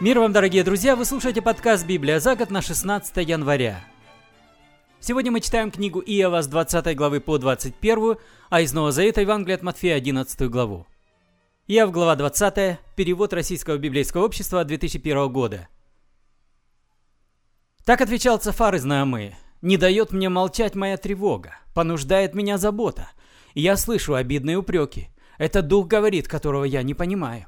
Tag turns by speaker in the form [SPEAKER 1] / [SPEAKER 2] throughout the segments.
[SPEAKER 1] Мир вам, дорогие друзья! Вы слушаете подкаст «Библия за год» на 16 января. Сегодня мы читаем книгу Иова с 20 главы по 21, а из Нового Завета Евангелие от Матфея 11 главу. Иов, глава 20, перевод Российского библейского общества 2001 года. Так отвечал Цафар из Наамы. «Не дает мне молчать моя тревога, понуждает меня забота. Я слышу обидные упреки. Это дух говорит, которого я не понимаю.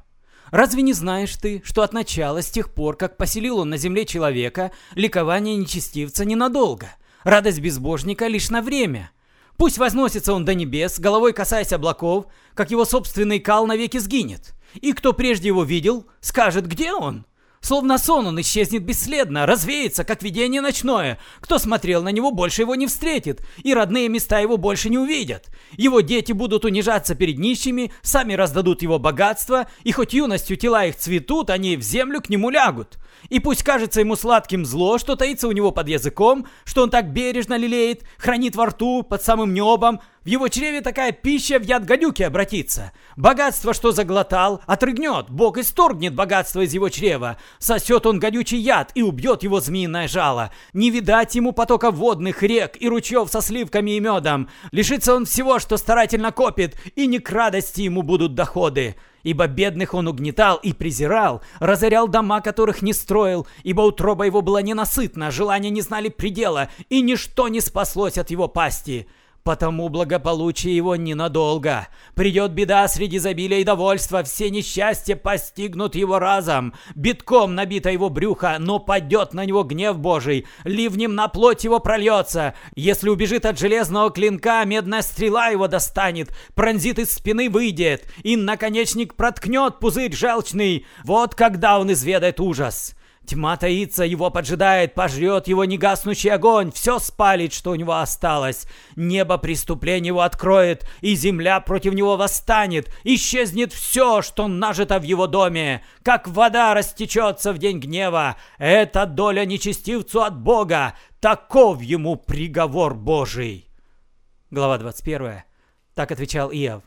[SPEAKER 1] Разве не знаешь ты, что от начала, с тех пор, как поселил он на земле человека, ликование нечестивца ненадолго, радость безбожника лишь на время? Пусть возносится он до небес, головой касаясь облаков, как его собственный кал навеки сгинет. И кто прежде его видел, скажет, где он? Словно сон он исчезнет бесследно, развеется, как видение ночное. Кто смотрел на него, больше его не встретит, и родные места его больше не увидят. Его дети будут унижаться перед нищими, сами раздадут его богатство, и хоть юностью тела их цветут, они в землю к нему лягут. И пусть кажется ему сладким зло, что таится у него под языком, что он так бережно лелеет, хранит во рту, под самым небом, в его чреве такая пища в яд гадюки обратится. Богатство, что заглотал, отрыгнет. Бог исторгнет богатство из его чрева. Сосет он гадючий яд и убьет его змеиное жало. Не видать ему потока водных рек и ручьев со сливками и медом. Лишится он всего, что старательно копит, и не к радости ему будут доходы. Ибо бедных он угнетал и презирал, разорял дома, которых не строил, ибо утроба его была ненасытна, желания не знали предела, и ничто не спаслось от его пасти. Потому благополучие его ненадолго. Придет беда среди изобилия и довольства, все несчастья постигнут его разом. Битком набито его брюхо, но падет на него гнев Божий, ливнем на плоть его прольется. Если убежит от железного клинка, медная стрела его достанет, пронзит из спины выйдет, и наконечник проткнет пузырь желчный. Вот когда он изведает ужас. Тьма таится, его поджидает, пожрет его негаснущий огонь, все спалит, что у него осталось. Небо преступление его откроет, и земля против него восстанет. Исчезнет все, что нажито в его доме, как вода растечется в день гнева. Это доля нечестивцу от Бога, таков ему приговор Божий. Глава 21. Так отвечал Иов.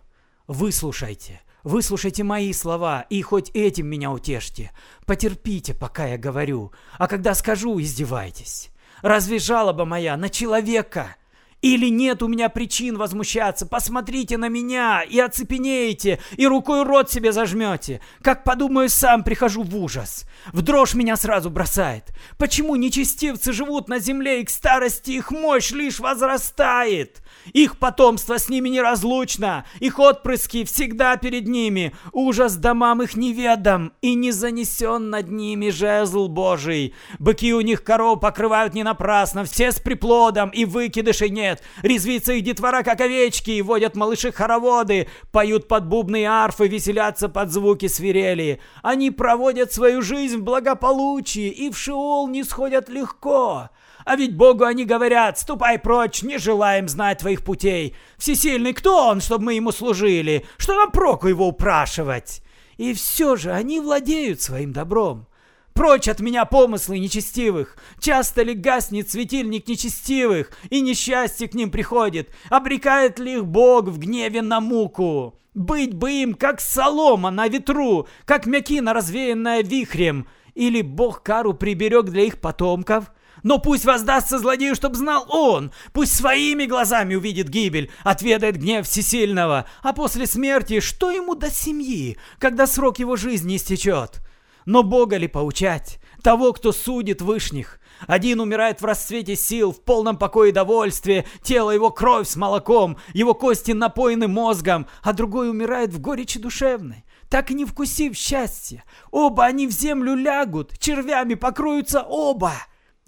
[SPEAKER 1] «Выслушайте, Выслушайте мои слова и хоть этим меня утешьте. Потерпите, пока я говорю, а когда скажу, издевайтесь. Разве жалоба моя на человека? Или нет у меня причин возмущаться? Посмотрите на меня и оцепенеете, и рукой рот себе зажмете. Как подумаю, сам прихожу в ужас. В дрожь меня сразу бросает. Почему нечестивцы живут на земле, и к старости их мощь лишь возрастает? Их потомство с ними неразлучно, их отпрыски всегда перед ними. Ужас домам их неведом, и не занесен над ними жезл Божий. Быки у них коров покрывают не напрасно, все с приплодом, и выкидышей нет. Резвится их детвора, как овечки, и водят малыши хороводы, поют под бубны и арфы, веселятся под звуки свирели. Они проводят свою жизнь в благополучии и в Шеол не сходят легко. А ведь Богу они говорят, ступай прочь, не желаем знать твоих путей. Всесильный кто он, чтобы мы ему служили? Что нам проку его упрашивать? И все же они владеют своим добром. Прочь от меня помыслы нечестивых! Часто ли гаснет светильник нечестивых, и несчастье к ним приходит? Обрекает ли их Бог в гневе на муку? Быть бы им, как солома на ветру, как мякина, развеянная вихрем. Или Бог кару приберег для их потомков? Но пусть воздастся злодею, чтоб знал он. Пусть своими глазами увидит гибель, отведает гнев всесильного. А после смерти что ему до семьи, когда срок его жизни истечет? Но Бога ли поучать? Того, кто судит вышних. Один умирает в расцвете сил, в полном покое и довольстве, тело его кровь с молоком, его кости напоены мозгом, а другой умирает в горечи душевной, так и не вкусив счастья. Оба они в землю лягут, червями покроются оба.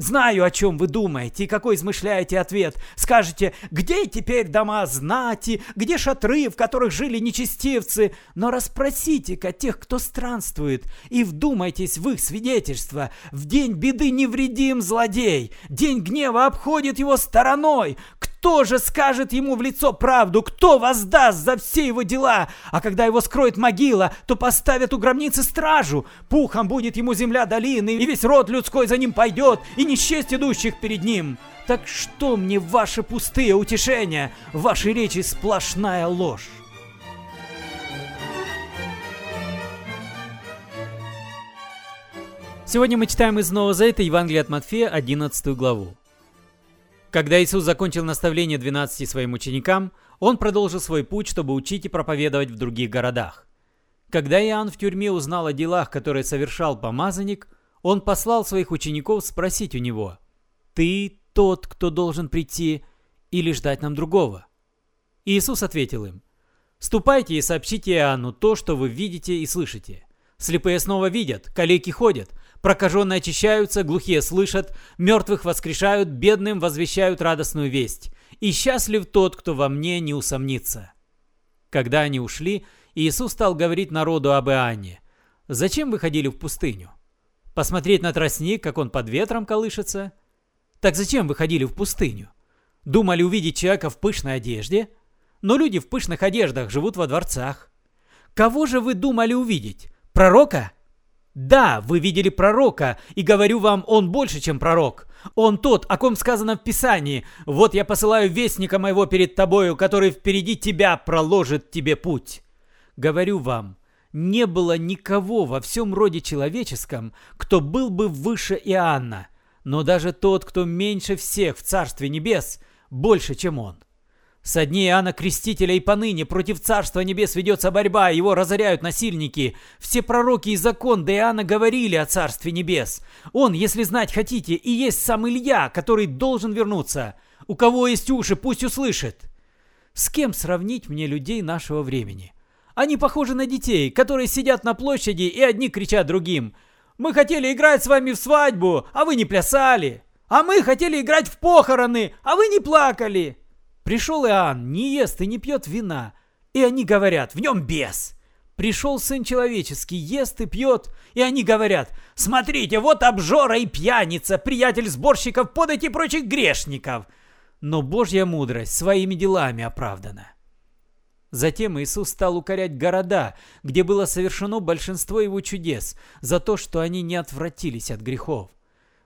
[SPEAKER 1] Знаю, о чем вы думаете и какой измышляете ответ. Скажете, где теперь дома знати, где шатры, в которых жили нечестивцы? Но расспросите-ка тех, кто странствует, и вдумайтесь в их свидетельства. В день беды невредим злодей, день гнева обходит его стороной. Кто же скажет ему в лицо правду? Кто воздаст за все его дела? А когда его скроет могила, то поставят у гробницы стражу. Пухом будет ему земля долины, и весь род людской за ним пойдет, и не счесть идущих перед ним. Так что мне ваши пустые утешения? Ваши речи сплошная ложь. Сегодня мы читаем из Нового Завета Евангелие от Матфея, 11 главу. Когда Иисус закончил наставление 12 своим ученикам, Он продолжил свой путь, чтобы учить и проповедовать в других городах. Когда Иоанн в тюрьме узнал о делах, которые совершал помазанник, он послал своих учеников спросить у него, «Ты тот, кто должен прийти, или ждать нам другого?» Иисус ответил им, «Ступайте и сообщите Иоанну то, что вы видите и слышите. Слепые снова видят, калеки ходят, Прокаженные очищаются, глухие слышат, мертвых воскрешают, бедным возвещают радостную весть. И счастлив тот, кто во мне не усомнится. Когда они ушли, Иисус стал говорить народу об Иоанне. «Зачем вы ходили в пустыню? Посмотреть на тростник, как он под ветром колышется? Так зачем вы ходили в пустыню? Думали увидеть человека в пышной одежде? Но люди в пышных одеждах живут во дворцах. Кого же вы думали увидеть? Пророка? Да, вы видели пророка, и говорю вам, он больше, чем пророк. Он тот, о ком сказано в Писании. Вот я посылаю вестника моего перед тобою, который впереди тебя проложит тебе путь. Говорю вам, не было никого во всем роде человеческом, кто был бы выше Иоанна, но даже тот, кто меньше всех в Царстве Небес, больше, чем он. Со дней Иоанна Крестителя и поныне против Царства Небес ведется борьба, его разоряют насильники. Все пророки и закон до Иоанна говорили о Царстве Небес. Он, если знать хотите, и есть сам Илья, который должен вернуться. У кого есть уши, пусть услышит. С кем сравнить мне людей нашего времени? Они похожи на детей, которые сидят на площади и одни кричат другим. «Мы хотели играть с вами в свадьбу, а вы не плясали!» «А мы хотели играть в похороны, а вы не плакали!» Пришел Иоанн, не ест и не пьет вина. И они говорят, в нем бес. Пришел Сын Человеческий, ест и пьет. И они говорят, смотрите, вот обжора и пьяница, приятель сборщиков подать и прочих грешников. Но Божья мудрость своими делами оправдана. Затем Иисус стал укорять города, где было совершено большинство его чудес, за то, что они не отвратились от грехов.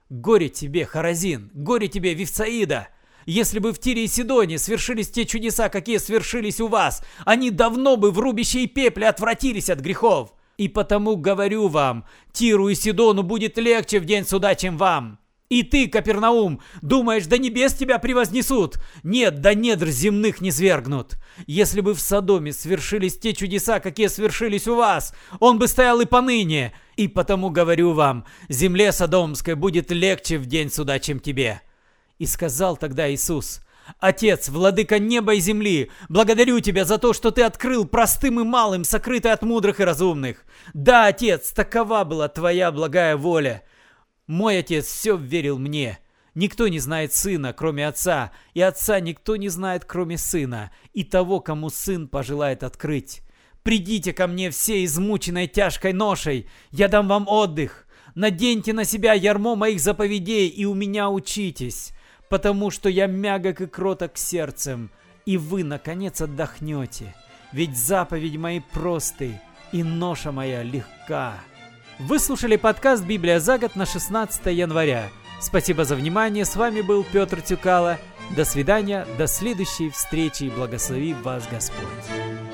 [SPEAKER 1] «Горе тебе, Харазин! Горе тебе, Вифсаида! Если бы в Тире и Сидоне свершились те чудеса, какие свершились у вас, они давно бы в рубище и пепле отвратились от грехов. И потому говорю вам, Тиру и Сидону будет легче в день суда, чем вам. И ты, Капернаум, думаешь, до небес тебя превознесут? Нет, до недр земных не свергнут. Если бы в Содоме свершились те чудеса, какие свершились у вас, он бы стоял и поныне. И потому говорю вам, земле Содомской будет легче в день суда, чем тебе. И сказал тогда Иисус, «Отец, владыка неба и земли, благодарю тебя за то, что ты открыл простым и малым, сокрытый от мудрых и разумных. Да, Отец, такова была твоя благая воля. Мой Отец все верил мне». Никто не знает сына, кроме отца, и отца никто не знает, кроме сына, и того, кому сын пожелает открыть. Придите ко мне все измученной тяжкой ношей, я дам вам отдых. Наденьте на себя ярмо моих заповедей и у меня учитесь потому что я мягок и кроток сердцем, и вы, наконец, отдохнете, ведь заповедь мои просты, и ноша моя легка. Вы слушали подкаст «Библия за год» на 16 января. Спасибо за внимание, с вами был Петр Тюкало. До свидания, до следующей встречи и благослови вас Господь.